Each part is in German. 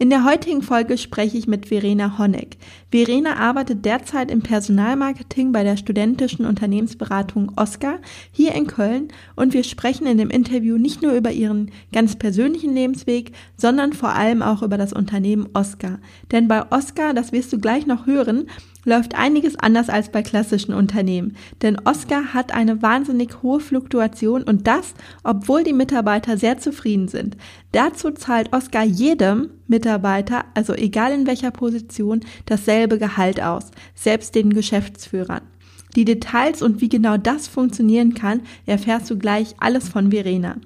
In der heutigen Folge spreche ich mit Verena Honeck. Verena arbeitet derzeit im Personalmarketing bei der studentischen Unternehmensberatung Oscar hier in Köln und wir sprechen in dem Interview nicht nur über ihren ganz persönlichen Lebensweg, sondern vor allem auch über das Unternehmen Oscar. Denn bei Oscar, das wirst du gleich noch hören, läuft einiges anders als bei klassischen Unternehmen. Denn Oscar hat eine wahnsinnig hohe Fluktuation und das, obwohl die Mitarbeiter sehr zufrieden sind. Dazu zahlt Oscar jedem Mitarbeiter, also egal in welcher Position, dasselbe Gehalt aus, selbst den Geschäftsführern. Die Details und wie genau das funktionieren kann, erfährst du gleich alles von Verena.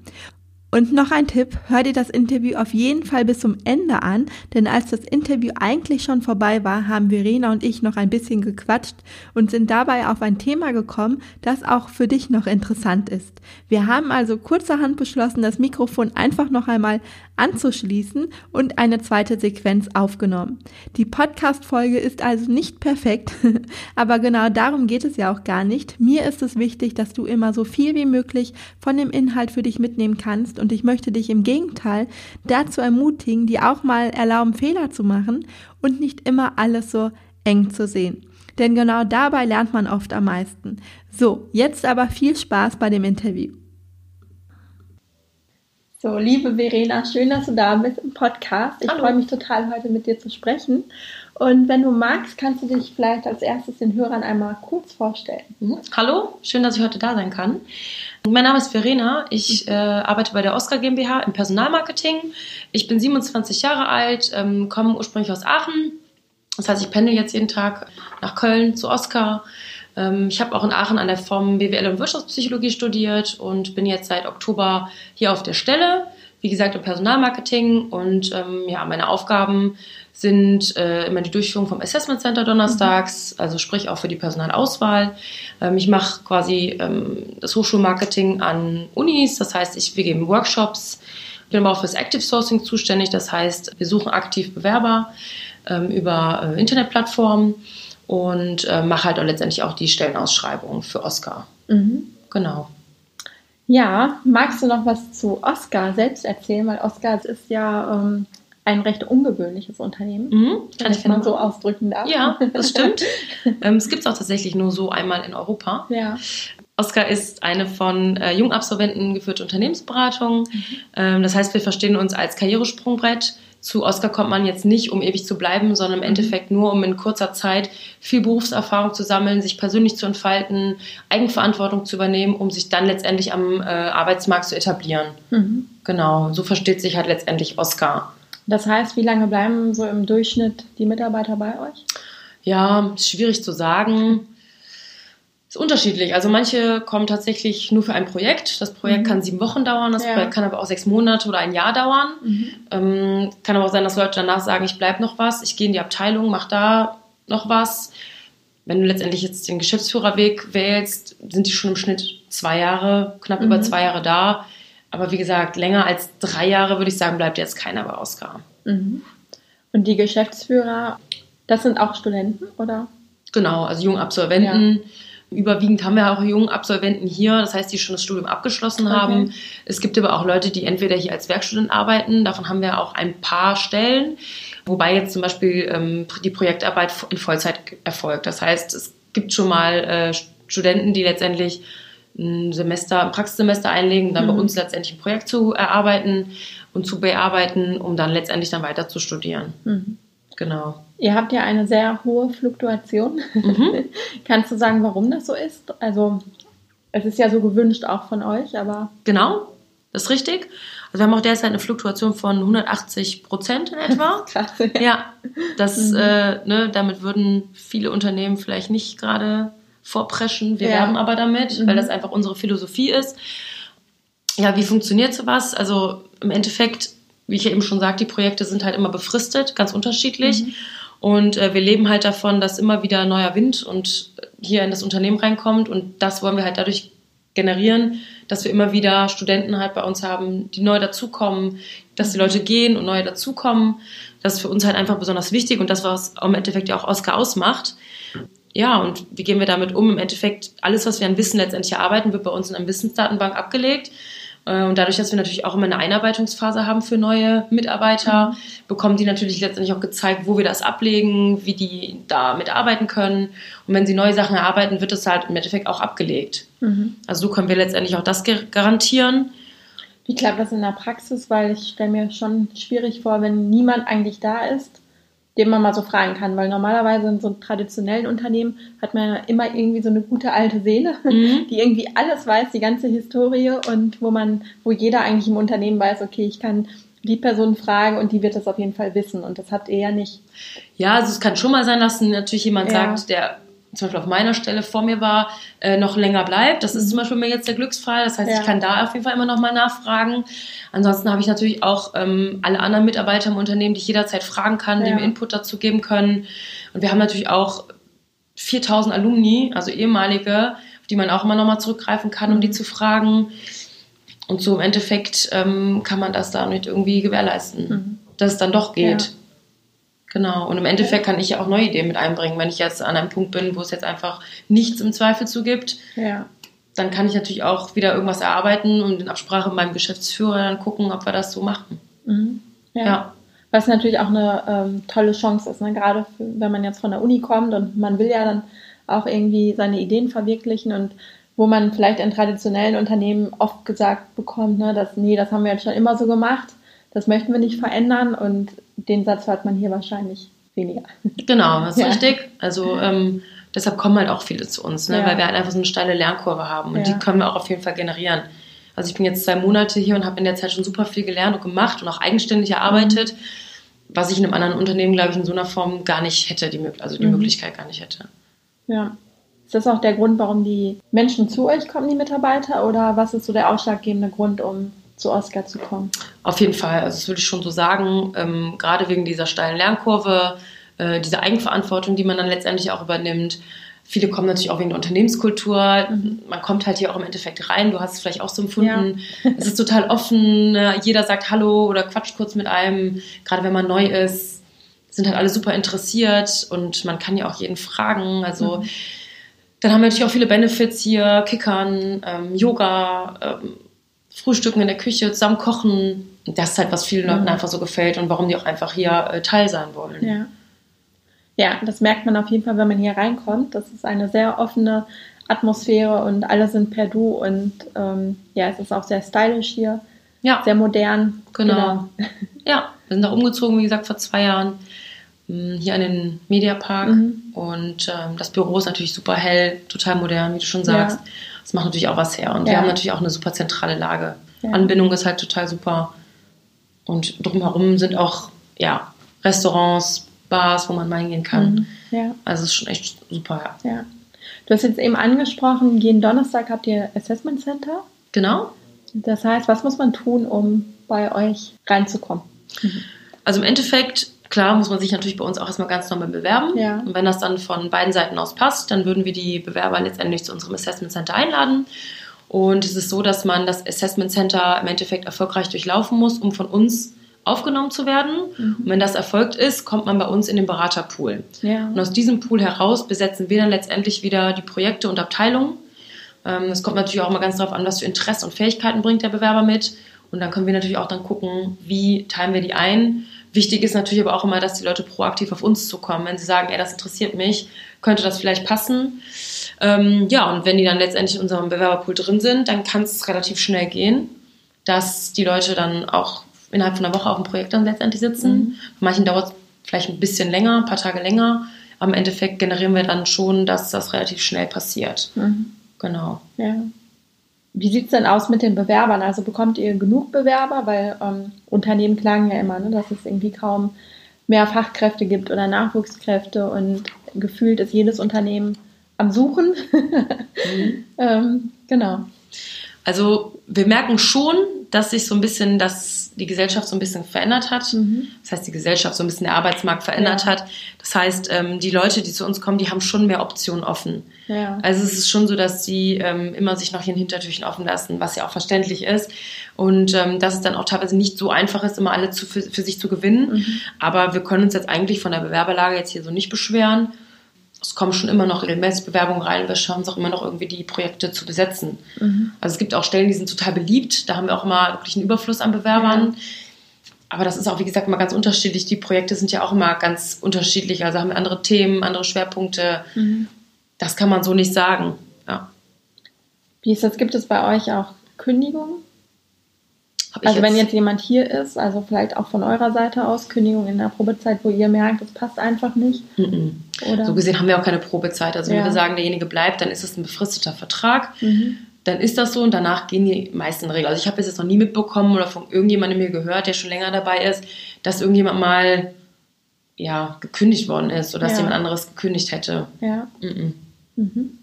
Und noch ein Tipp, hör dir das Interview auf jeden Fall bis zum Ende an, denn als das Interview eigentlich schon vorbei war, haben Verena und ich noch ein bisschen gequatscht und sind dabei auf ein Thema gekommen, das auch für dich noch interessant ist. Wir haben also kurzerhand beschlossen, das Mikrofon einfach noch einmal anzuschließen und eine zweite Sequenz aufgenommen. Die Podcast-Folge ist also nicht perfekt, aber genau darum geht es ja auch gar nicht. Mir ist es wichtig, dass du immer so viel wie möglich von dem Inhalt für dich mitnehmen kannst und ich möchte dich im Gegenteil dazu ermutigen, dir auch mal erlauben, Fehler zu machen und nicht immer alles so eng zu sehen. Denn genau dabei lernt man oft am meisten. So, jetzt aber viel Spaß bei dem Interview. So, liebe Verena, schön, dass du da bist im Podcast. Ich freue mich total, heute mit dir zu sprechen. Und wenn du magst, kannst du dich vielleicht als erstes den Hörern einmal kurz vorstellen. Mhm. Hallo, schön, dass ich heute da sein kann. Mein Name ist Verena. Ich äh, arbeite bei der Oscar GmbH im Personalmarketing. Ich bin 27 Jahre alt, ähm, komme ursprünglich aus Aachen. Das heißt, ich pendel jetzt jeden Tag nach Köln zu Oscar. Ähm, ich habe auch in Aachen an der Form BWL und Wirtschaftspsychologie studiert und bin jetzt seit Oktober hier auf der Stelle. Wie gesagt, im Personalmarketing und ähm, ja, meine Aufgaben sind äh, immer die Durchführung vom Assessment Center donnerstags, mhm. also sprich auch für die Personalauswahl. Ähm, ich mache quasi ähm, das Hochschulmarketing an Unis, das heißt, ich, wir geben Workshops. Ich bin aber auch fürs Active Sourcing zuständig, das heißt, wir suchen aktiv Bewerber ähm, über äh, Internetplattformen und äh, mache halt auch letztendlich auch die Stellenausschreibung für Oscar. Mhm. Genau. Ja, magst du noch was zu Oscar selbst erzählen? Weil Oscar ist ja ähm, ein recht ungewöhnliches Unternehmen, mhm, kann ich mal so ausdrücken darf. Ja, das stimmt. ähm, es gibt es auch tatsächlich nur so einmal in Europa. Ja. Oscar ist eine von äh, Jungabsolventen geführte Unternehmensberatung. Mhm. Ähm, das heißt, wir verstehen uns als Karrieresprungbrett. Zu Oscar kommt man jetzt nicht, um ewig zu bleiben, sondern im mhm. Endeffekt nur, um in kurzer Zeit viel Berufserfahrung zu sammeln, sich persönlich zu entfalten, Eigenverantwortung zu übernehmen, um sich dann letztendlich am äh, Arbeitsmarkt zu etablieren. Mhm. Genau, so versteht sich halt letztendlich Oscar. Das heißt, wie lange bleiben so im Durchschnitt die Mitarbeiter bei euch? Ja, ist schwierig zu sagen. Ist unterschiedlich. Also manche kommen tatsächlich nur für ein Projekt. Das Projekt mhm. kann sieben Wochen dauern, das ja. Projekt kann aber auch sechs Monate oder ein Jahr dauern. Mhm. Ähm, kann aber auch sein, dass Leute danach sagen, ich bleibe noch was, ich gehe in die Abteilung, mache da noch was. Wenn du letztendlich jetzt den Geschäftsführerweg wählst, sind die schon im Schnitt zwei Jahre, knapp mhm. über zwei Jahre da. Aber wie gesagt, länger als drei Jahre würde ich sagen, bleibt jetzt keiner bei Oscar. Mhm. Und die Geschäftsführer, das sind auch Studenten, oder? Genau, also Jungabsolventen. Ja. Überwiegend haben wir auch Jungabsolventen hier, das heißt, die schon das Studium abgeschlossen okay. haben. Es gibt aber auch Leute, die entweder hier als Werkstudent arbeiten. Davon haben wir auch ein paar Stellen. Wobei jetzt zum Beispiel ähm, die Projektarbeit in Vollzeit erfolgt. Das heißt, es gibt schon mal äh, Studenten, die letztendlich ein Semester, ein Praxissemester einlegen, dann mhm. bei uns letztendlich ein Projekt zu erarbeiten und zu bearbeiten, um dann letztendlich dann weiter zu studieren. Mhm. Genau. Ihr habt ja eine sehr hohe Fluktuation. Mhm. Kannst du sagen, warum das so ist? Also es ist ja so gewünscht auch von euch, aber. Genau, das ist richtig. Also wir haben auch derzeit eine Fluktuation von 180 Prozent in etwa. Krass. Ja, ja das, mhm. äh, ne, damit würden viele Unternehmen vielleicht nicht gerade vorpreschen. Wir ja. werben aber damit, mhm. weil das einfach unsere Philosophie ist. ja, wie funktioniert sowas? Also im Endeffekt, wie ich ja eben schon sagte, die Projekte sind halt immer befristet, ganz unterschiedlich. Mhm. Und äh, wir leben halt davon, dass immer wieder neuer Wind und hier in das Unternehmen reinkommt. Und das wollen wir halt dadurch generieren, dass wir immer wieder Studenten halt bei uns haben, die neu dazukommen, dass die Leute gehen und neue dazukommen. Das ist für uns halt einfach besonders wichtig und das, was im Endeffekt ja auch Oscar ausmacht. Ja, und wie gehen wir damit um? Im Endeffekt, alles, was wir an Wissen letztendlich erarbeiten, wird bei uns in einer Wissensdatenbank abgelegt. Äh, und dadurch, dass wir natürlich auch immer eine Einarbeitungsphase haben für neue Mitarbeiter, bekommen die natürlich letztendlich auch gezeigt, wo wir das ablegen, wie die da mitarbeiten können. Und wenn sie neue Sachen erarbeiten, wird das halt im Endeffekt auch abgelegt. Mhm. Also so können wir letztendlich auch das garantieren. Wie klappt das in der Praxis? Weil ich stelle mir schon schwierig vor, wenn niemand eigentlich da ist den man mal so fragen kann, weil normalerweise in so traditionellen Unternehmen hat man ja immer irgendwie so eine gute alte Seele, mhm. die irgendwie alles weiß, die ganze Historie und wo man, wo jeder eigentlich im Unternehmen weiß, okay, ich kann die Person fragen und die wird das auf jeden Fall wissen und das habt ihr ja nicht. Ja, also es kann schon mal sein, dass natürlich jemand ja. sagt, der zum Beispiel auf meiner Stelle vor mir war, äh, noch länger bleibt. Das ist zum Beispiel mir jetzt der Glücksfall. Das heißt, ja. ich kann da auf jeden Fall immer noch mal nachfragen. Ansonsten habe ich natürlich auch ähm, alle anderen Mitarbeiter im Unternehmen, die ich jederzeit fragen kann, ja. die mir Input dazu geben können. Und wir haben natürlich auch 4000 Alumni, also ehemalige, auf die man auch immer noch mal zurückgreifen kann, um die mhm. zu fragen. Und so im Endeffekt ähm, kann man das da nicht irgendwie gewährleisten, mhm. dass es dann doch geht. Ja. Genau. Und im Endeffekt kann ich ja auch neue Ideen mit einbringen. Wenn ich jetzt an einem Punkt bin, wo es jetzt einfach nichts im Zweifel zu gibt, ja. dann kann ich natürlich auch wieder irgendwas erarbeiten und in Absprache mit meinem Geschäftsführer dann gucken, ob wir das so machen. Mhm. Ja. ja. Was natürlich auch eine ähm, tolle Chance ist, ne? gerade für, wenn man jetzt von der Uni kommt und man will ja dann auch irgendwie seine Ideen verwirklichen und wo man vielleicht in traditionellen Unternehmen oft gesagt bekommt, ne, dass nee, das haben wir jetzt schon immer so gemacht das möchten wir nicht verändern und den Satz hört man hier wahrscheinlich weniger. Genau, das ist ja. richtig. Also ähm, deshalb kommen halt auch viele zu uns, ne? Ja. weil wir halt einfach so eine steile Lernkurve haben und ja. die können wir auch auf jeden Fall generieren. Also ich bin jetzt zwei Monate hier und habe in der Zeit schon super viel gelernt und gemacht und auch eigenständig erarbeitet, mhm. was ich in einem anderen Unternehmen, glaube ich, in so einer Form gar nicht hätte, die, also die mhm. Möglichkeit gar nicht hätte. Ja. Ist das auch der Grund, warum die Menschen zu euch kommen, die Mitarbeiter, oder was ist so der ausschlaggebende Grund, um zu Oscar zu kommen? Auf jeden Fall, also das würde ich schon so sagen, ähm, gerade wegen dieser steilen Lernkurve, äh, dieser Eigenverantwortung, die man dann letztendlich auch übernimmt. Viele kommen natürlich auch wegen der Unternehmenskultur. Mhm. Man kommt halt hier auch im Endeffekt rein. Du hast es vielleicht auch so empfunden. Ja. es ist total offen. Ne? Jeder sagt Hallo oder quatscht kurz mit einem. Gerade wenn man neu ist, sind halt alle super interessiert und man kann ja auch jeden fragen. Also mhm. dann haben wir natürlich auch viele Benefits hier: Kickern, ähm, Yoga. Ähm, Frühstücken in der Küche, zusammen kochen. Das ist halt, was vielen Leuten mhm. einfach so gefällt und warum die auch einfach hier äh, Teil sein wollen. Ja. ja, das merkt man auf jeden Fall, wenn man hier reinkommt. Das ist eine sehr offene Atmosphäre und alle sind per Du und ähm, ja, es ist auch sehr stylisch hier. Ja. Sehr modern. Genau. genau. Ja, wir sind da umgezogen, wie gesagt, vor zwei Jahren hm, hier an den Mediapark mhm. und ähm, das Büro ist natürlich super hell, total modern, wie du schon sagst. Ja. Das macht natürlich auch was her. Und ja. wir haben natürlich auch eine super zentrale Lage. Ja. Anbindung ist halt total super. Und drumherum sind auch ja, Restaurants, Bars, wo man mal hingehen kann. Mhm. Ja. Also es ist schon echt super. Ja. ja. Du hast jetzt eben angesprochen, jeden Donnerstag habt ihr Assessment Center. Genau. Das heißt, was muss man tun, um bei euch reinzukommen? Mhm. Also im Endeffekt Klar muss man sich natürlich bei uns auch erstmal ganz normal bewerben. Ja. Und wenn das dann von beiden Seiten aus passt, dann würden wir die Bewerber letztendlich zu unserem Assessment Center einladen. Und es ist so, dass man das Assessment Center im Endeffekt erfolgreich durchlaufen muss, um von uns aufgenommen zu werden. Mhm. Und wenn das erfolgt ist, kommt man bei uns in den Beraterpool. Ja. Und aus diesem Pool heraus besetzen wir dann letztendlich wieder die Projekte und Abteilungen. Ähm, es kommt natürlich auch immer ganz darauf an, was für Interesse und Fähigkeiten bringt der Bewerber mit. Und dann können wir natürlich auch dann gucken, wie teilen wir die ein Wichtig ist natürlich aber auch immer, dass die Leute proaktiv auf uns zukommen. Wenn sie sagen, ey, das interessiert mich, könnte das vielleicht passen. Ähm, ja, und wenn die dann letztendlich in unserem Bewerberpool drin sind, dann kann es relativ schnell gehen, dass die Leute dann auch innerhalb von einer Woche auf dem Projekt dann letztendlich sitzen. Mhm. Bei manchen dauert es vielleicht ein bisschen länger, ein paar Tage länger. Im Endeffekt generieren wir dann schon, dass das relativ schnell passiert. Mhm. Genau. Ja. Wie sieht es denn aus mit den Bewerbern? Also bekommt ihr genug Bewerber? Weil ähm, Unternehmen klagen ja immer, ne, dass es irgendwie kaum mehr Fachkräfte gibt oder Nachwuchskräfte und gefühlt ist jedes Unternehmen am Suchen. mhm. ähm, genau. Also wir merken schon, dass sich so ein bisschen das, die Gesellschaft so ein bisschen verändert hat. Mhm. Das heißt, die Gesellschaft so ein bisschen der Arbeitsmarkt verändert ja. hat. Das heißt, ähm, die Leute, die zu uns kommen, die haben schon mehr Optionen offen. Ja. Also es ist schon so, dass die ähm, immer sich noch in Hintertürchen offen lassen, was ja auch verständlich ist. Und ähm, dass es dann auch teilweise nicht so einfach ist, immer alle zu, für, für sich zu gewinnen. Mhm. Aber wir können uns jetzt eigentlich von der Bewerberlage jetzt hier so nicht beschweren es kommen schon immer noch regelmäßig Bewerbungen rein. Wir schauen uns auch immer noch irgendwie die Projekte zu besetzen. Mhm. Also es gibt auch Stellen, die sind total beliebt. Da haben wir auch immer wirklich einen Überfluss an Bewerbern. Ja. Aber das ist auch, wie gesagt, immer ganz unterschiedlich. Die Projekte sind ja auch immer ganz unterschiedlich. Also haben wir andere Themen, andere Schwerpunkte. Mhm. Das kann man so nicht sagen. Ja. Wie ist das? Gibt es bei euch auch Kündigungen? Also wenn jetzt jemand hier ist, also vielleicht auch von eurer Seite aus, Kündigung in der Probezeit, wo ihr merkt, das passt einfach nicht? Mm -mm. So gesehen haben wir auch keine Probezeit. Also ja. wenn wir sagen, derjenige bleibt, dann ist es ein befristeter Vertrag. Mhm. Dann ist das so und danach gehen die meisten Regeln. Also ich habe jetzt noch nie mitbekommen oder von irgendjemandem mir gehört, der schon länger dabei ist, dass irgendjemand mal ja, gekündigt worden ist oder dass ja. jemand anderes gekündigt hätte. Ja. Mm mhm.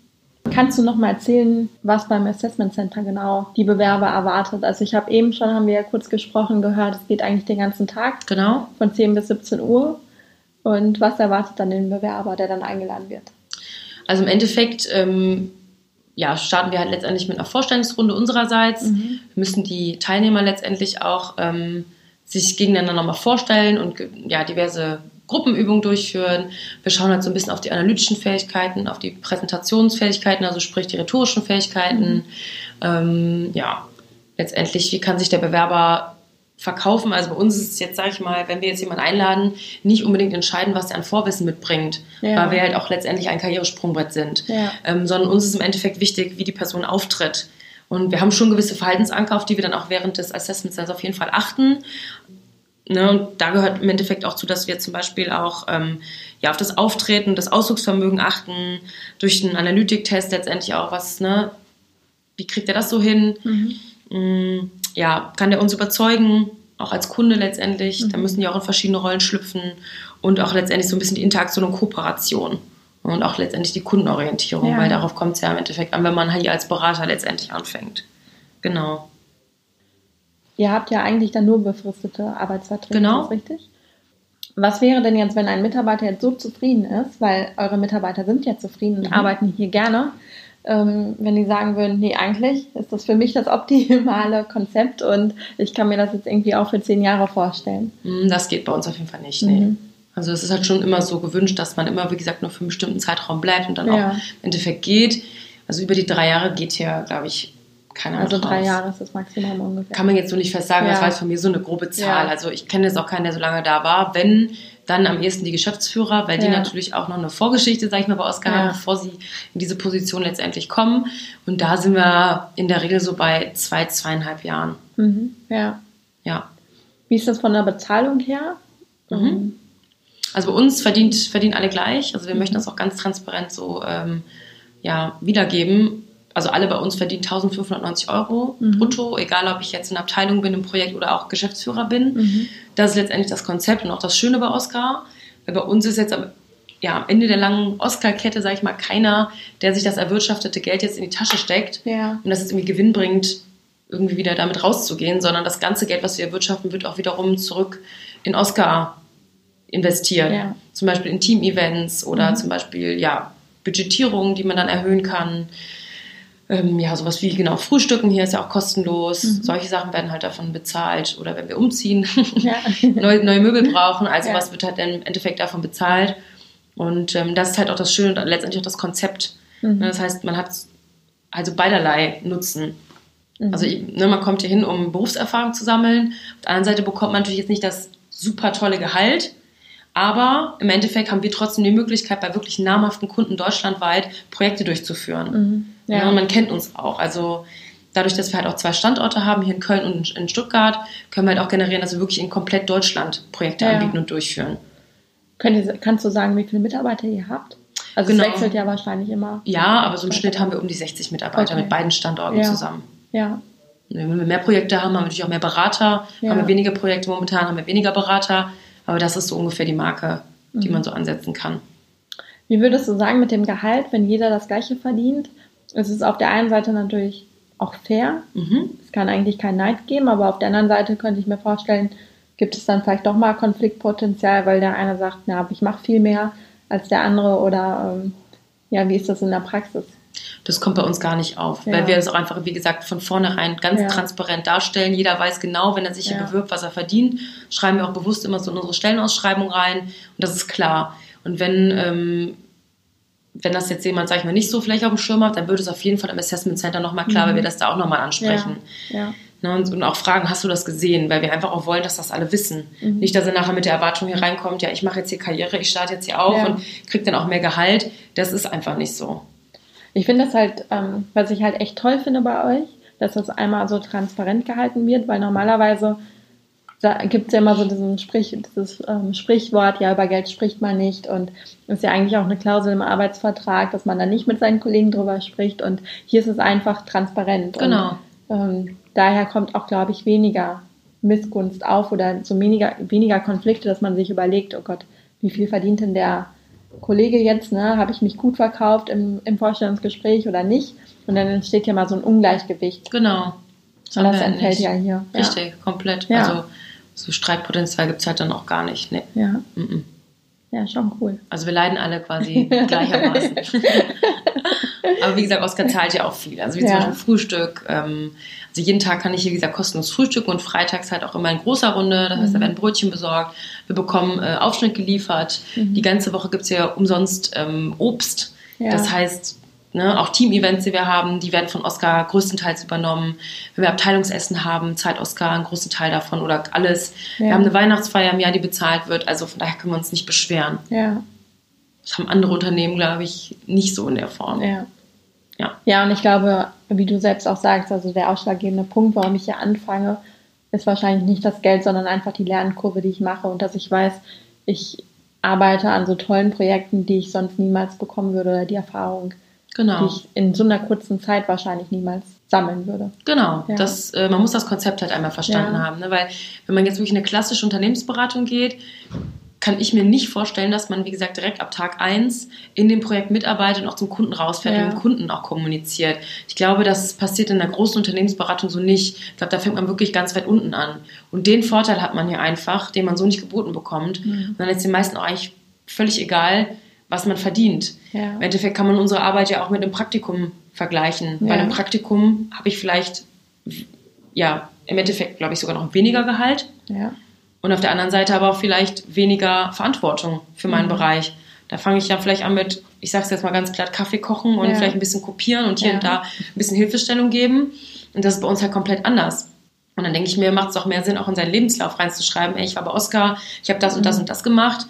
Kannst du noch mal erzählen, was beim Assessment Center genau die Bewerber erwartet? Also ich habe eben schon, haben wir ja kurz gesprochen, gehört, es geht eigentlich den ganzen Tag. Genau. Von 10 bis 17 Uhr. Und was erwartet dann den Bewerber, der dann eingeladen wird? Also im Endeffekt ähm, ja, starten wir halt letztendlich mit einer Vorstellungsrunde unsererseits. Mhm. Müssen die Teilnehmer letztendlich auch ähm, sich gegeneinander nochmal vorstellen und ja, diverse Gruppenübungen durchführen. Wir schauen halt so ein bisschen auf die analytischen Fähigkeiten, auf die Präsentationsfähigkeiten, also sprich die rhetorischen Fähigkeiten. Mhm. Ähm, ja, letztendlich, wie kann sich der Bewerber verkaufen? Also bei uns ist es jetzt, sage ich mal, wenn wir jetzt jemanden einladen, nicht unbedingt entscheiden, was er an Vorwissen mitbringt, ja. weil wir halt auch letztendlich ein Karrieresprungbrett sind, ja. ähm, sondern uns ist im Endeffekt wichtig, wie die Person auftritt. Und wir haben schon gewisse Verhaltensanker, auf die wir dann auch während des Assessments also auf jeden Fall achten. Ne, und da gehört im Endeffekt auch zu, dass wir zum Beispiel auch ähm, ja, auf das Auftreten, das Ausdrucksvermögen achten, durch einen Analytiktest letztendlich auch, was, ne, wie kriegt er das so hin? Mhm. Mm, ja, kann der uns überzeugen, auch als Kunde letztendlich. Mhm. Da müssen die auch in verschiedene Rollen schlüpfen und auch letztendlich so ein bisschen die Interaktion und Kooperation und auch letztendlich die Kundenorientierung, ja. weil darauf kommt es ja im Endeffekt an, wenn man hier als Berater letztendlich anfängt. Genau. Ihr habt ja eigentlich dann nur befristete Arbeitsverträge, genau. ist das richtig? Was wäre denn jetzt, wenn ein Mitarbeiter jetzt so zufrieden ist, weil eure Mitarbeiter sind ja zufrieden und mhm. arbeiten hier gerne, ähm, wenn die sagen würden, nee, eigentlich ist das für mich das optimale Konzept und ich kann mir das jetzt irgendwie auch für zehn Jahre vorstellen. Mhm, das geht bei uns auf jeden Fall nicht, nee. Mhm. Also es ist halt schon immer so gewünscht, dass man immer, wie gesagt, nur für einen bestimmten Zeitraum bleibt und dann ja. auch im Endeffekt geht. Also über die drei Jahre geht hier, glaube ich, keine Ahnung. Also drei. Jahre ist das Maximum ungefähr. Kann man jetzt so nicht fest sagen, ja. das war jetzt von mir so eine grobe Zahl. Ja. Also ich kenne jetzt auch keinen, der so lange da war. Wenn, dann am ehesten die Geschäftsführer, weil ja. die natürlich auch noch eine Vorgeschichte, sag ich mal, bei Oscar haben, bevor sie in diese Position letztendlich kommen. Und da sind wir in der Regel so bei zwei, zweieinhalb Jahren. Mhm. Ja. Ja. Wie ist das von der Bezahlung her? Mhm. Ähm, also bei uns verdient, verdienen alle gleich. Also wir möchten das auch ganz transparent so ähm, ja, wiedergeben also alle bei uns verdienen 1590 Euro mhm. brutto, egal ob ich jetzt in Abteilung bin im Projekt oder auch Geschäftsführer bin. Mhm. Das ist letztendlich das Konzept und auch das Schöne bei Oscar. Weil bei uns ist jetzt am, ja, am Ende der langen Oscar-Kette, sage ich mal, keiner, der sich das erwirtschaftete Geld jetzt in die Tasche steckt ja. und das jetzt irgendwie Gewinn bringt, irgendwie wieder damit rauszugehen, sondern das ganze Geld, was wir erwirtschaften, wird auch wiederum zurück in Oscar investiert. Ja. Zum Beispiel in Team-Events oder mhm. zum Beispiel ja, Budgetierungen, die man dann erhöhen kann ähm, ja, sowas wie genau Frühstücken hier ist ja auch kostenlos. Mhm. Solche Sachen werden halt davon bezahlt. Oder wenn wir umziehen, ja. neue, neue Möbel brauchen, also ja. was wird halt im Endeffekt davon bezahlt. Und ähm, das ist halt auch das Schöne und letztendlich auch das Konzept. Mhm. Das heißt, man hat also beiderlei Nutzen. Mhm. Also ne, man kommt hier hin, um Berufserfahrung zu sammeln. Auf der anderen Seite bekommt man natürlich jetzt nicht das super tolle Gehalt, aber im Endeffekt haben wir trotzdem die Möglichkeit, bei wirklich namhaften Kunden deutschlandweit Projekte durchzuführen. Mhm. Ja. ja. man kennt uns auch. Also dadurch, dass wir halt auch zwei Standorte haben, hier in Köln und in Stuttgart, können wir halt auch generieren, dass wir wirklich in komplett Deutschland Projekte ja. anbieten und durchführen. Könnt kannst du sagen, wie viele Mitarbeiter ihr habt? Also genau. es wechselt ja wahrscheinlich immer. Ja, aber so im Schnitt haben wir um die 60 Mitarbeiter okay. mit beiden Standorten ja. zusammen. Ja. Wenn wir mehr Projekte haben, haben wir natürlich auch mehr Berater. Ja. Haben wir weniger Projekte momentan, haben wir weniger Berater. Aber das ist so ungefähr die Marke, die mhm. man so ansetzen kann. Wie würdest du sagen mit dem Gehalt, wenn jeder das Gleiche verdient? Es ist auf der einen Seite natürlich auch fair. Mhm. Es kann eigentlich keinen Neid geben, aber auf der anderen Seite könnte ich mir vorstellen, gibt es dann vielleicht doch mal Konfliktpotenzial, weil der eine sagt, na, ich mache viel mehr als der andere oder ähm, ja, wie ist das in der Praxis? Das kommt bei uns gar nicht auf, Ja. weil wir das auch einfach, wie gesagt, von vornherein ganz Ja. transparent darstellen. Jeder weiß genau, wenn er sich hier bewirbt, was er verdient. Schreiben wir auch bewusst immer so in unsere Stellenausschreibung rein und das ist klar. Und wenn, ähm, wenn das jetzt jemand, sag ich mal, nicht so vielleicht auf dem Schirm hat, dann würde es auf jeden Fall im Assessment Center nochmal klar, Mhm. weil wir das da auch nochmal ansprechen. Ja. Ne, und, und auch fragen, hast du das gesehen? Weil wir einfach auch wollen, dass das alle wissen. Mhm. Nicht, dass er nachher mit der Erwartung hier reinkommt, ja, ich mache jetzt hier Karriere, ich starte jetzt hier auf Ja. und kriege dann auch mehr Gehalt. Das ist einfach nicht so. Ich finde das halt, ähm, was ich halt echt toll finde bei euch, dass das einmal so transparent gehalten wird, weil normalerweise gibt es ja immer so diesen Sprich, dieses ähm, Sprichwort, ja, über Geld spricht man nicht und ist ja eigentlich auch eine Klausel im Arbeitsvertrag, dass man da nicht mit seinen Kollegen drüber spricht und hier ist es einfach transparent. Genau. Und, ähm, daher kommt auch, glaube ich, weniger Missgunst auf oder so weniger, weniger Konflikte, dass man sich überlegt, oh Gott, wie viel verdient denn der Kollege jetzt, ne? Habe ich mich gut verkauft im, im Vorstellungsgespräch oder nicht? Und dann entsteht ja mal so ein Ungleichgewicht. Genau. Und das entfällt nicht. ja hier. Richtig, komplett. Ja. Also so Streitpotenzial gibt es halt dann auch gar nicht. Nee. Ja. ja. Mhm. Ja, schon cool. Also wir leiden alle quasi gleichermaßen. Aber wie gesagt, Oskar zahlt ja auch viel. Also wie zum Ja. Beispiel Frühstück. Ähm, also jeden Tag kann ich hier, wie gesagt, kostenlos frühstücken und freitags halt auch immer in großer Runde. Das heißt, da Mhm. werden Brötchen besorgt. Wir bekommen äh, Aufschnitt geliefert. Mhm. Die ganze Woche gibt es ja umsonst ähm, Obst. Ja. Das heißt, ne, auch Team-Events, die wir haben, die werden von Oskar größtenteils übernommen. Wenn wir Abteilungsessen haben, zahlt Oskar einen großen Teil davon oder alles. Ja. Wir haben eine Weihnachtsfeier im Jahr, die bezahlt wird. Also von daher können wir uns nicht beschweren. Ja, Das haben andere Unternehmen, glaube ich, nicht so in der Form. ja. Ja. Ja, und ich glaube, wie du selbst auch sagst, also der ausschlaggebende Punkt, warum ich hier anfange, ist wahrscheinlich nicht das Geld, sondern einfach die Lernkurve, die ich mache und dass ich weiß, ich arbeite an so tollen Projekten, die ich sonst niemals bekommen würde oder die Erfahrung, die Genau. ich in so einer kurzen Zeit wahrscheinlich niemals sammeln würde. Genau, Ja. das, äh, man muss das Konzept halt einmal verstanden Ja. haben. Ne? Weil wenn man jetzt wirklich in eine klassische Unternehmensberatung geht, kann ich mir nicht vorstellen, dass man, wie gesagt, direkt ab Tag 1 in dem Projekt mitarbeitet und auch zum Kunden rausfährt Ja. und dem Kunden auch kommuniziert. Ich glaube, das passiert in einer großen Unternehmensberatung so nicht. Ich glaube, da fängt man wirklich ganz weit unten an. Und den Vorteil hat man hier einfach, den man so nicht geboten bekommt. Mhm. Und dann ist den meisten auch eigentlich völlig egal, was man verdient. Ja. Im Endeffekt kann man unsere Arbeit ja auch mit einem Praktikum vergleichen. Ja. Bei einem Praktikum habe ich vielleicht, ja, im Endeffekt, glaube ich, sogar noch weniger Gehalt. Ja. Und auf der anderen Seite aber auch vielleicht weniger Verantwortung für meinen Mhm. Bereich. Da fange ich ja vielleicht an mit, ich sage es jetzt mal ganz glatt, Kaffee kochen und Ja. vielleicht ein bisschen kopieren und hier Ja. und da ein bisschen Hilfestellung geben. Und das ist bei uns halt komplett anders. Und dann denke ich mir, macht es auch mehr Sinn, auch in seinen Lebenslauf reinzuschreiben, ey, ich war bei Oscar, ich habe das und das Mhm. und das gemacht.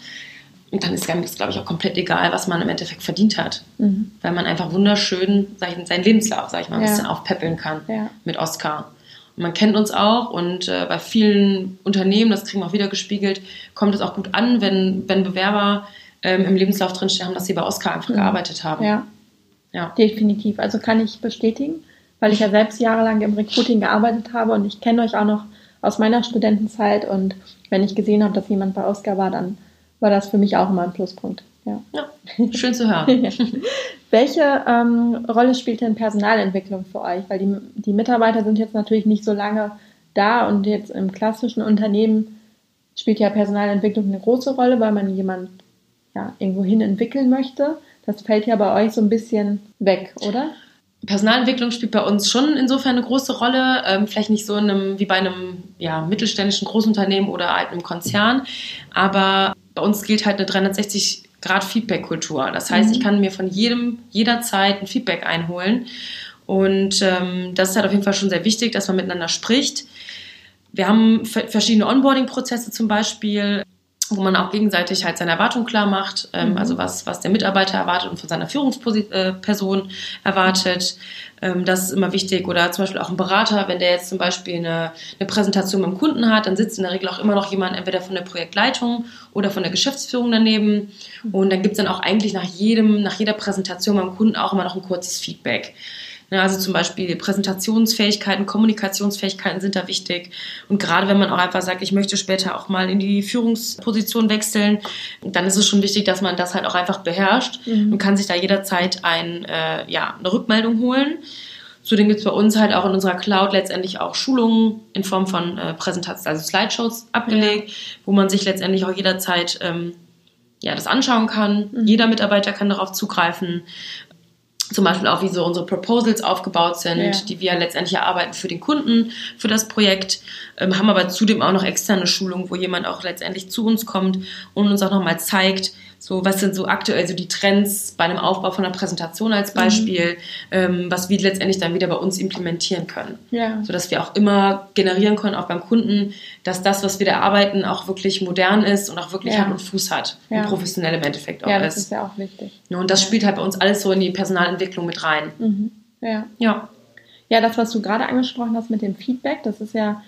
Und dann ist das, glaube ich, auch komplett egal, was man im Endeffekt verdient hat. Mhm. Weil man einfach wunderschön sag ich, seinen Lebenslauf, sag ich mal, ein Ja. bisschen aufpäppeln kann mit Oscar. Man kennt uns auch und äh, bei vielen Unternehmen, das kriegen wir auch wieder gespiegelt, kommt es auch gut an, wenn, wenn Bewerber ähm, im Lebenslauf drinstehen haben, dass sie bei Oscar einfach Mhm. gearbeitet haben. Ja. Ja. Definitiv. Also kann ich bestätigen, weil ich ja selbst jahrelang im Recruiting gearbeitet habe und ich kenne euch auch noch aus meiner Studentenzeit und wenn ich gesehen habe, dass jemand bei Oscar war, dann war das für mich auch immer ein Pluspunkt. Ja. Ja, schön zu hören. Welche ähm, Rolle spielt denn Personalentwicklung für euch? Weil die, die Mitarbeiter sind jetzt natürlich nicht so lange da und jetzt im klassischen Unternehmen spielt ja Personalentwicklung eine große Rolle, weil man jemanden ja, irgendwo hin entwickeln möchte. Das fällt ja bei euch so ein bisschen weg, oder? Personalentwicklung spielt bei uns schon insofern eine große Rolle, ähm, vielleicht nicht so in einem, wie bei einem ja, mittelständischen Großunternehmen oder einem Konzern, aber bei uns gilt halt eine 360 Grad Feedback-Kultur. Das heißt, Mhm. ich kann mir von jedem jederzeit ein Feedback einholen und ähm, das ist halt auf jeden Fall schon sehr wichtig, dass man miteinander spricht. Wir haben ver- verschiedene Onboarding-Prozesse zum Beispiel, wo man auch gegenseitig halt seine Erwartungen klar macht, ähm, Mhm. also was, was der Mitarbeiter erwartet und von seiner Führungsperson erwartet. Ähm, das ist immer wichtig. Oder zum Beispiel auch ein Berater, wenn der jetzt zum Beispiel eine, eine Präsentation mit dem Kunden hat, dann sitzt in der Regel auch immer noch jemand entweder von der Projektleitung oder von der Geschäftsführung daneben. Und dann gibt es dann auch eigentlich nach jedem, nach jeder Präsentation beim Kunden auch immer noch ein kurzes Feedback. Ne, Also zum Beispiel Präsentationsfähigkeiten, Kommunikationsfähigkeiten sind da wichtig. Und gerade wenn man auch einfach sagt, ich möchte später auch mal in die Führungsposition wechseln, dann ist es schon wichtig, dass man das halt auch einfach beherrscht Mhm. und kann sich da jederzeit ein, äh, ja, eine Rückmeldung holen. Zudem gibt es bei uns halt auch in unserer Cloud letztendlich auch Schulungen in Form von äh, Präsentationen, also Slideshows abgelegt, ja. wo man sich letztendlich auch jederzeit ähm, ja, das anschauen kann. Mhm. Jeder Mitarbeiter kann darauf zugreifen zum Beispiel auch, wie so unsere Proposals aufgebaut sind, ja. die wir letztendlich erarbeiten für den Kunden, für das Projekt, haben aber zudem auch noch externe Schulungen, wo jemand auch letztendlich zu uns kommt und uns auch nochmal zeigt, so, was sind so aktuell so die Trends bei einem Aufbau von einer Präsentation als Beispiel, mhm. ähm, was wir letztendlich dann wieder bei uns implementieren können. Ja. Sodass wir auch immer generieren können, auch beim Kunden, dass das, was wir da arbeiten, auch wirklich modern ist und auch wirklich ja. Hand und Fuß hat ja. und professionell im Endeffekt auch ja, das ist. ist ja auch wichtig. Und das spielt halt bei uns alles so in die Personalentwicklung mit rein. Mhm. Ja. ja. Ja, das, was du gerade angesprochen hast mit dem Feedback, das ist ja,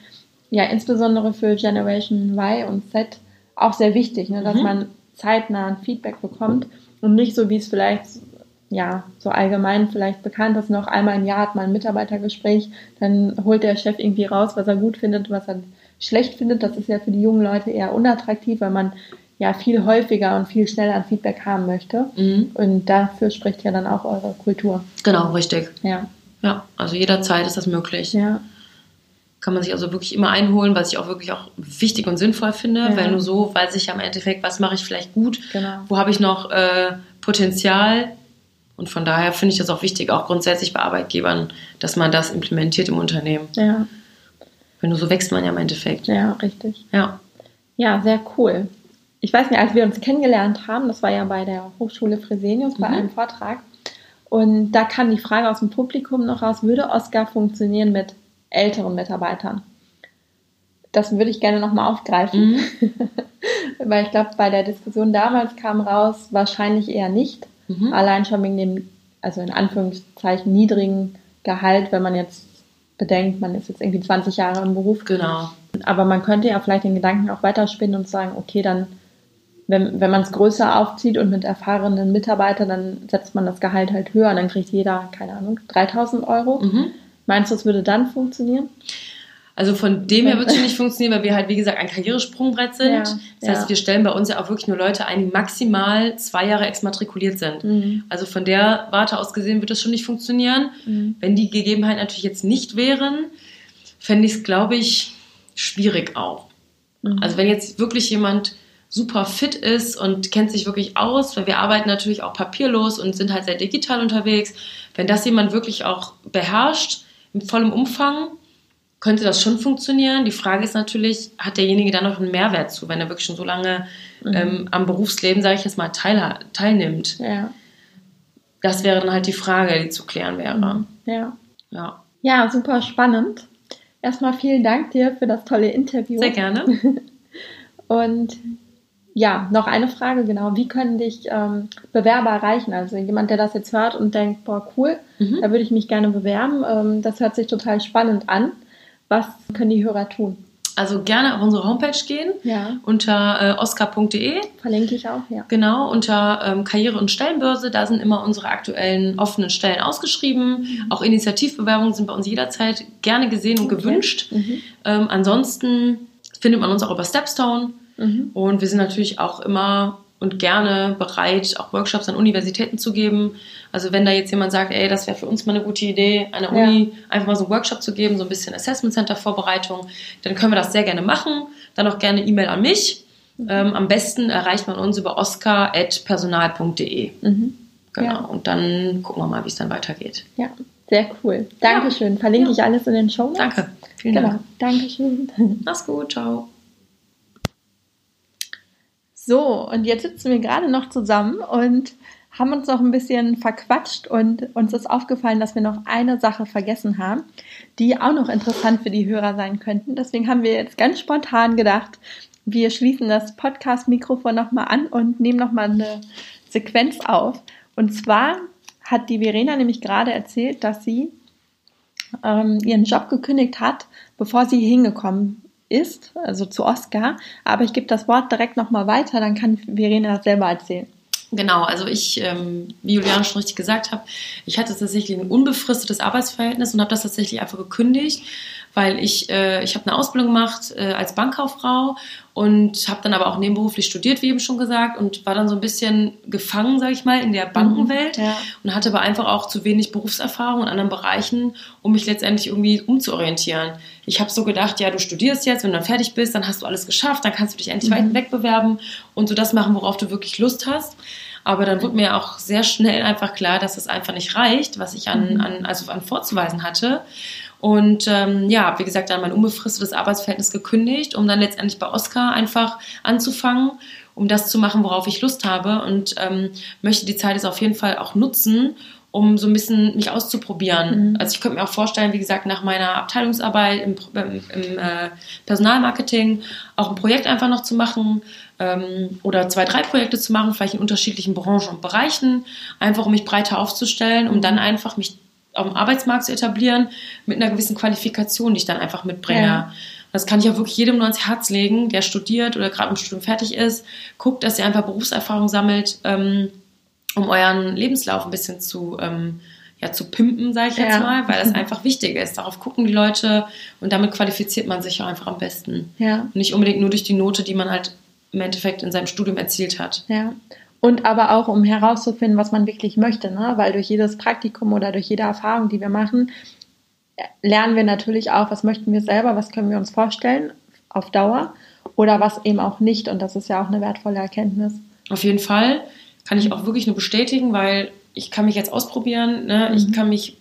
ja insbesondere für Generation Y und Z auch sehr wichtig, ne, dass mhm. man zeitnah ein Feedback bekommt und nicht so, wie es vielleicht ja, so allgemein vielleicht bekannt ist, noch einmal im Jahr hat man ein Mitarbeitergespräch, dann holt der Chef irgendwie raus, was er gut findet, was er schlecht findet. Das ist ja für die jungen Leute eher unattraktiv, weil man ja viel häufiger und viel schneller ein Feedback haben möchte. Mhm. Und dafür spricht ja dann auch eure Kultur. Genau, richtig. Ja. Ja, also jederzeit ist das möglich. Ja kann man sich also wirklich immer einholen, was ich auch wirklich auch wichtig und sinnvoll finde, ja. weil nur so weiß ich ja im Endeffekt, was mache ich vielleicht gut, genau. wo habe ich noch äh, Potenzial und von daher finde ich das auch wichtig, auch grundsätzlich bei Arbeitgebern, dass man das implementiert im Unternehmen. Ja. Wenn nur so wächst man ja im Endeffekt. Ja, richtig. Ja. Ja, sehr cool. Ich weiß nicht, als wir uns kennengelernt haben, das war ja bei der Hochschule Fresenius bei mhm. einem Vortrag, und da kam die Frage aus dem Publikum noch raus, würde Oscar funktionieren mit älteren Mitarbeitern. Das würde ich gerne nochmal aufgreifen, mhm. weil ich glaube, bei der Diskussion damals kam raus, wahrscheinlich eher nicht. Mhm. Allein schon wegen dem, also in Anführungszeichen, niedrigen Gehalt, wenn man jetzt bedenkt, man ist jetzt irgendwie 20 Jahre im Beruf. Genau. Aber man könnte ja vielleicht den Gedanken auch weiterspinnen und sagen, okay, dann, wenn, wenn man es größer aufzieht und mit erfahrenen Mitarbeitern, dann setzt man das Gehalt halt höher und dann kriegt jeder, keine Ahnung, 3000 Euro. Mhm. Meinst du, es würde dann funktionieren? Also von dem her wird es nicht funktionieren, weil wir halt, wie gesagt, ein Karrieresprungbrett sind. Ja, das heißt, ja. wir stellen bei uns ja auch wirklich nur Leute ein, die maximal zwei Jahre exmatrikuliert sind. Mhm. Also von der Warte aus gesehen wird das schon nicht funktionieren. Mhm. Wenn die Gegebenheiten natürlich jetzt nicht wären, fände ich es, glaube ich, schwierig auch. Mhm. Also wenn jetzt wirklich jemand super fit ist und kennt sich wirklich aus, weil wir arbeiten natürlich auch papierlos und sind halt sehr digital unterwegs. Wenn das jemand wirklich auch beherrscht, in vollem Umfang könnte das schon funktionieren. Die Frage ist natürlich, hat derjenige dann noch einen Mehrwert zu, wenn er wirklich schon so lange mhm. ähm, am Berufsleben, sage ich jetzt mal, teil, teilnimmt? Ja. Das wäre dann halt die Frage, die zu klären wäre. Ja. Ja. Ja, super spannend. Erstmal vielen Dank dir für das tolle Interview. Sehr gerne. Und ja, noch eine Frage, genau. Wie können dich ähm, Bewerber erreichen? Also jemand, der das jetzt hört und denkt, boah, cool, mhm. da würde ich mich gerne bewerben. Ähm, das hört sich total spannend an. Was können die Hörer tun? Also gerne auf unsere Homepage gehen, ja. unter äh, oscar.de. Verlinke ich auch, ja. Genau, unter ähm, Karriere- und Stellenbörse, da sind immer unsere aktuellen offenen Stellen ausgeschrieben. Mhm. Auch Initiativbewerbungen sind bei uns jederzeit gerne gesehen und okay. gewünscht. Mhm. Ähm, ansonsten findet man uns auch über Stepstone. Mhm. Und wir sind natürlich auch immer und gerne bereit, auch Workshops an Universitäten zu geben. Also wenn da jetzt jemand sagt, ey, das wäre für uns mal eine gute Idee, an der Uni ja. einfach mal so einen Workshop zu geben, so ein bisschen Assessment Center Vorbereitung, dann können wir das sehr gerne machen. Dann auch gerne E-Mail an mich. Mhm. Ähm, am besten erreicht man uns über oscar.personal.de. Mhm. Genau. Ja. Und dann gucken wir mal, wie es dann weitergeht. Ja, sehr cool. Dankeschön. Verlinke ja. ich alles in den Show. Notes. Danke. Vielen genau. Dank. Dankeschön. Mach's gut. Ciao. So, und jetzt sitzen wir gerade noch zusammen und haben uns noch ein bisschen verquatscht und uns ist aufgefallen, dass wir noch eine Sache vergessen haben, die auch noch interessant für die Hörer sein könnten. Deswegen haben wir jetzt ganz spontan gedacht, wir schließen das Podcast-Mikrofon nochmal an und nehmen nochmal eine Sequenz auf. Und zwar hat die Verena nämlich gerade erzählt, dass sie ähm, ihren Job gekündigt hat, bevor sie hingekommen ist, also zu Oscar. Aber ich gebe das Wort direkt nochmal weiter, dann kann Verena das selber erzählen. Genau, also ich, ähm, wie Julian schon richtig gesagt hat, ich hatte tatsächlich ein unbefristetes Arbeitsverhältnis und habe das tatsächlich einfach gekündigt, weil ich, äh, ich habe eine Ausbildung gemacht äh, als Bankkauffrau und habe dann aber auch nebenberuflich studiert, wie eben schon gesagt, und war dann so ein bisschen gefangen, sage ich mal, in der Bankenwelt Mhm, ja. und hatte aber einfach auch zu wenig Berufserfahrung in anderen Bereichen, um mich letztendlich irgendwie umzuorientieren. Ich habe so gedacht, ja, du studierst jetzt, wenn du dann fertig bist, dann hast du alles geschafft, dann kannst du dich endlich weit wegbewerben und so das machen, worauf du wirklich Lust hast. Aber dann wurde mir auch sehr schnell einfach klar, dass es einfach nicht reicht, was ich an, an, also an vorzuweisen hatte. Und ähm, ja, wie gesagt, dann mein unbefristetes Arbeitsverhältnis gekündigt, um dann letztendlich bei Oscar einfach anzufangen, um das zu machen, worauf ich Lust habe. Und ähm, möchte die Zeit jetzt auf jeden Fall auch nutzen, um so ein bisschen mich auszuprobieren. Also ich könnte mir auch vorstellen, wie gesagt, nach meiner Abteilungsarbeit im, im, im äh, Personalmarketing auch ein Projekt einfach noch zu machen ähm, oder zwei, drei Projekte zu machen, vielleicht in unterschiedlichen Branchen und Bereichen, einfach um mich breiter aufzustellen, um dann einfach mich auf dem Arbeitsmarkt zu etablieren mit einer gewissen Qualifikation, die ich dann einfach mitbringe. Ja. Das kann ich auch wirklich jedem nur ans Herz legen, der studiert oder gerade im Studium fertig ist. Guckt, dass ihr einfach Berufserfahrung sammelt, ähm, um euren Lebenslauf ein bisschen zu, ähm, ja, zu pimpen, sage ich jetzt Ja. mal, weil das einfach wichtig ist. Darauf gucken die Leute und damit qualifiziert man sich auch einfach am besten. Ja. Und nicht unbedingt nur durch die Note, die man halt im Endeffekt in seinem Studium erzielt hat. Ja. Und aber auch, um herauszufinden, was man wirklich möchte, ne? weil durch jedes Praktikum oder durch jede Erfahrung, die wir machen, lernen wir natürlich auch, was möchten wir selber, was können wir uns vorstellen auf Dauer oder was eben auch nicht. Und das ist ja auch eine wertvolle Erkenntnis. Auf jeden Fall kann ich auch wirklich nur bestätigen, weil ich kann mich jetzt ausprobieren. Ne? Ich kann mich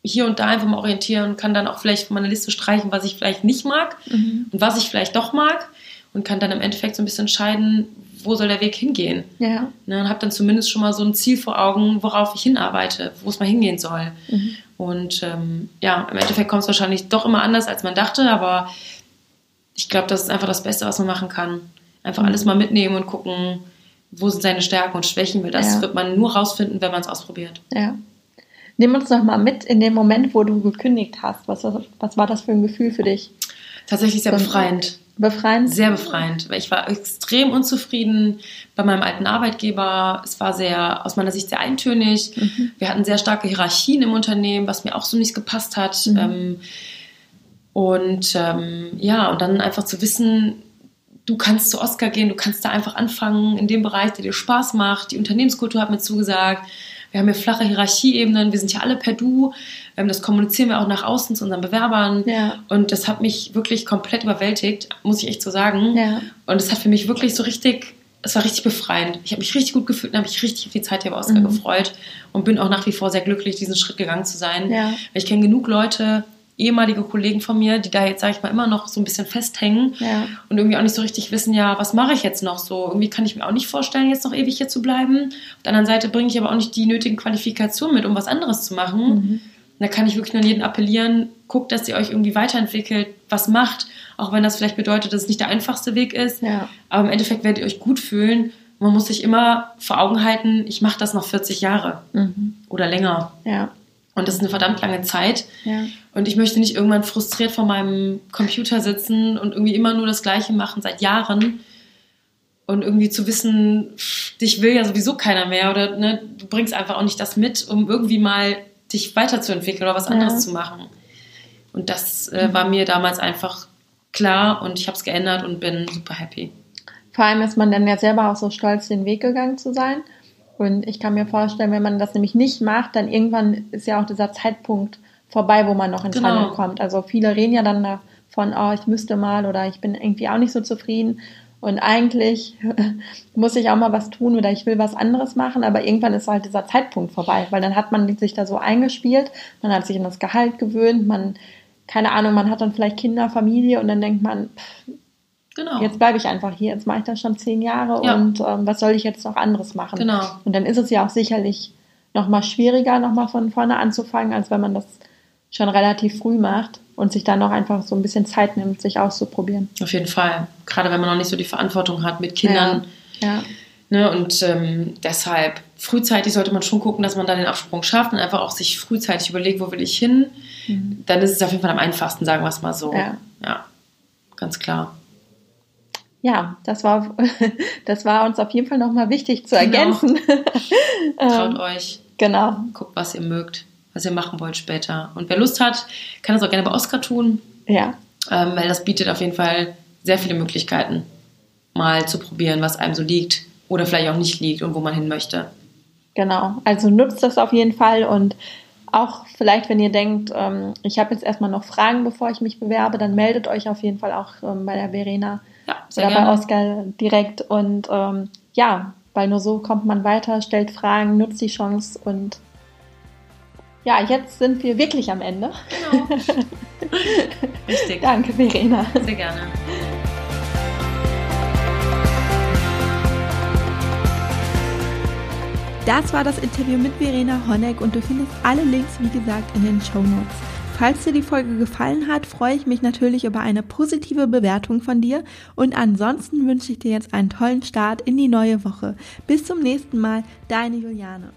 hier und da einfach mal orientieren und kann dann auch vielleicht von meiner Liste streichen, was ich vielleicht nicht mag und was ich vielleicht doch mag und kann dann im Endeffekt so ein bisschen entscheiden, wo soll der Weg hingehen. Ja. Ne, und habe dann zumindest schon mal so ein Ziel vor Augen, worauf ich hinarbeite, wo es mal hingehen soll. Und ähm, ja, im Endeffekt kommt es wahrscheinlich doch immer anders, als man dachte, aber ich glaube, das ist einfach das Beste, was man machen kann. Einfach alles mal mitnehmen und gucken, wo sind seine Stärken und Schwächen, weil das Ja. wird man nur rausfinden, wenn man es ausprobiert. Ja. Nimm uns noch mal mit in den Moment, wo du gekündigt hast. Was, was war das für ein Gefühl für dich? Tatsächlich sehr befreiend. Befreiend? Sehr befreiend, ich war extrem unzufrieden bei meinem alten Arbeitgeber. Es war sehr, aus meiner Sicht sehr eintönig. Wir hatten sehr starke Hierarchien im Unternehmen, was mir auch so nicht gepasst hat. Ähm, und ähm, ja, und dann einfach zu wissen, du kannst zu Oscar gehen, du kannst da einfach anfangen in dem Bereich, der dir Spaß macht. Die Unternehmenskultur hat mir zugesagt. Wir haben hier flache Hierarchieebenen, wir sind ja alle per Du. Ähm, das kommunizieren wir auch nach außen zu unseren Bewerbern. Ja. Und das hat mich wirklich komplett überwältigt, muss ich echt so sagen. Ja. Und es hat für mich wirklich so richtig, es war richtig befreiend. Ich habe mich richtig gut gefühlt und habe mich richtig auf die Zeit hier bei Oscar Mhm. gefreut und bin auch nach wie vor sehr glücklich, diesen Schritt gegangen zu sein. Ja. Weil ich kenne genug Leute, ehemalige Kollegen von mir, die da jetzt, sage ich mal, immer noch so ein bisschen festhängen Ja. und irgendwie auch nicht so richtig wissen, ja, was mache ich jetzt noch so? Irgendwie kann ich mir auch nicht vorstellen, jetzt noch ewig hier zu bleiben. Auf der anderen Seite bringe ich aber auch nicht die nötigen Qualifikationen mit, um was anderes zu machen. Mhm. Da kann ich wirklich nur an jeden appellieren, guckt, dass ihr euch irgendwie weiterentwickelt, was macht, auch wenn das vielleicht bedeutet, dass es nicht der einfachste Weg ist. Ja. Aber im Endeffekt werdet ihr euch gut fühlen. Man muss sich immer vor Augen halten, ich mache das noch 40 Jahre Mhm. oder länger. Ja. Und das ist eine verdammt lange Zeit. Ja. Und ich möchte nicht irgendwann frustriert vor meinem Computer sitzen und irgendwie immer nur das Gleiche machen seit Jahren. Und irgendwie zu wissen, dich will ja sowieso keiner mehr oder ne, du bringst einfach auch nicht das mit, um irgendwie mal dich weiterzuentwickeln oder was anderes Ja. zu machen. Und das äh, war mir damals einfach klar und ich habe es geändert und bin super happy. Vor allem ist man dann ja selber auch so stolz, den Weg gegangen zu sein. Und ich kann mir vorstellen, wenn man das nämlich nicht macht, dann irgendwann ist ja auch dieser Zeitpunkt vorbei, wo man noch ins Genau. Handeln kommt. Also viele reden ja dann davon, oh, ich müsste mal oder ich bin irgendwie auch nicht so zufrieden. Und eigentlich muss ich auch mal was tun oder ich will was anderes machen, aber irgendwann ist halt dieser Zeitpunkt vorbei, weil dann hat man sich da so eingespielt, man hat sich an das Gehalt gewöhnt, man, keine Ahnung, man hat dann vielleicht Kinder, Familie und dann denkt man, pff, Genau. jetzt bleibe ich einfach hier, jetzt mache ich das schon zehn Jahre Ja. und ähm, was soll ich jetzt noch anderes machen? Genau. Und dann ist es ja auch sicherlich nochmal schwieriger, nochmal von vorne anzufangen, als wenn man das schon relativ früh macht und sich dann noch einfach so ein bisschen Zeit nimmt, sich auszuprobieren. Auf jeden Fall. Gerade wenn man noch nicht so die Verantwortung hat mit Kindern. Ja, Ne, und ähm, deshalb frühzeitig sollte man schon gucken, dass man da den Absprung schafft und einfach auch sich frühzeitig überlegt, wo will ich hin. Dann ist es auf jeden Fall am einfachsten, sagen wir es mal so. Ja. ja ganz klar. Ja das, war, das war uns auf jeden Fall nochmal wichtig zu Genau. ergänzen. Traut ähm, euch, genau. guckt, was ihr mögt, was ihr machen wollt später. Und wer Lust hat, kann das auch gerne bei Oscar tun. Ja. Ähm, weil das bietet auf jeden Fall sehr viele Möglichkeiten, mal zu probieren, was einem so liegt oder vielleicht auch nicht liegt und wo man hin möchte. Genau, also nutzt das auf jeden Fall und auch vielleicht, wenn ihr denkt, ähm, ich habe jetzt erstmal noch Fragen, bevor ich mich bewerbe, dann meldet euch auf jeden Fall auch ähm, bei der Verena Ja, sehr oder gerne. bei Oskar direkt. Und ähm, ja, weil nur so kommt man weiter, stellt Fragen, nutzt die Chance und ja, jetzt sind wir wirklich am Ende. Genau. Richtig. Danke, Verena. Sehr gerne. Das war das Interview mit Verena Honeck und du findest alle Links, wie gesagt, in den Show Notes. Falls dir die Folge gefallen hat, freue ich mich natürlich über eine positive Bewertung von dir und ansonsten wünsche ich dir jetzt einen tollen Start in die neue Woche. Bis zum nächsten Mal, deine Juliane.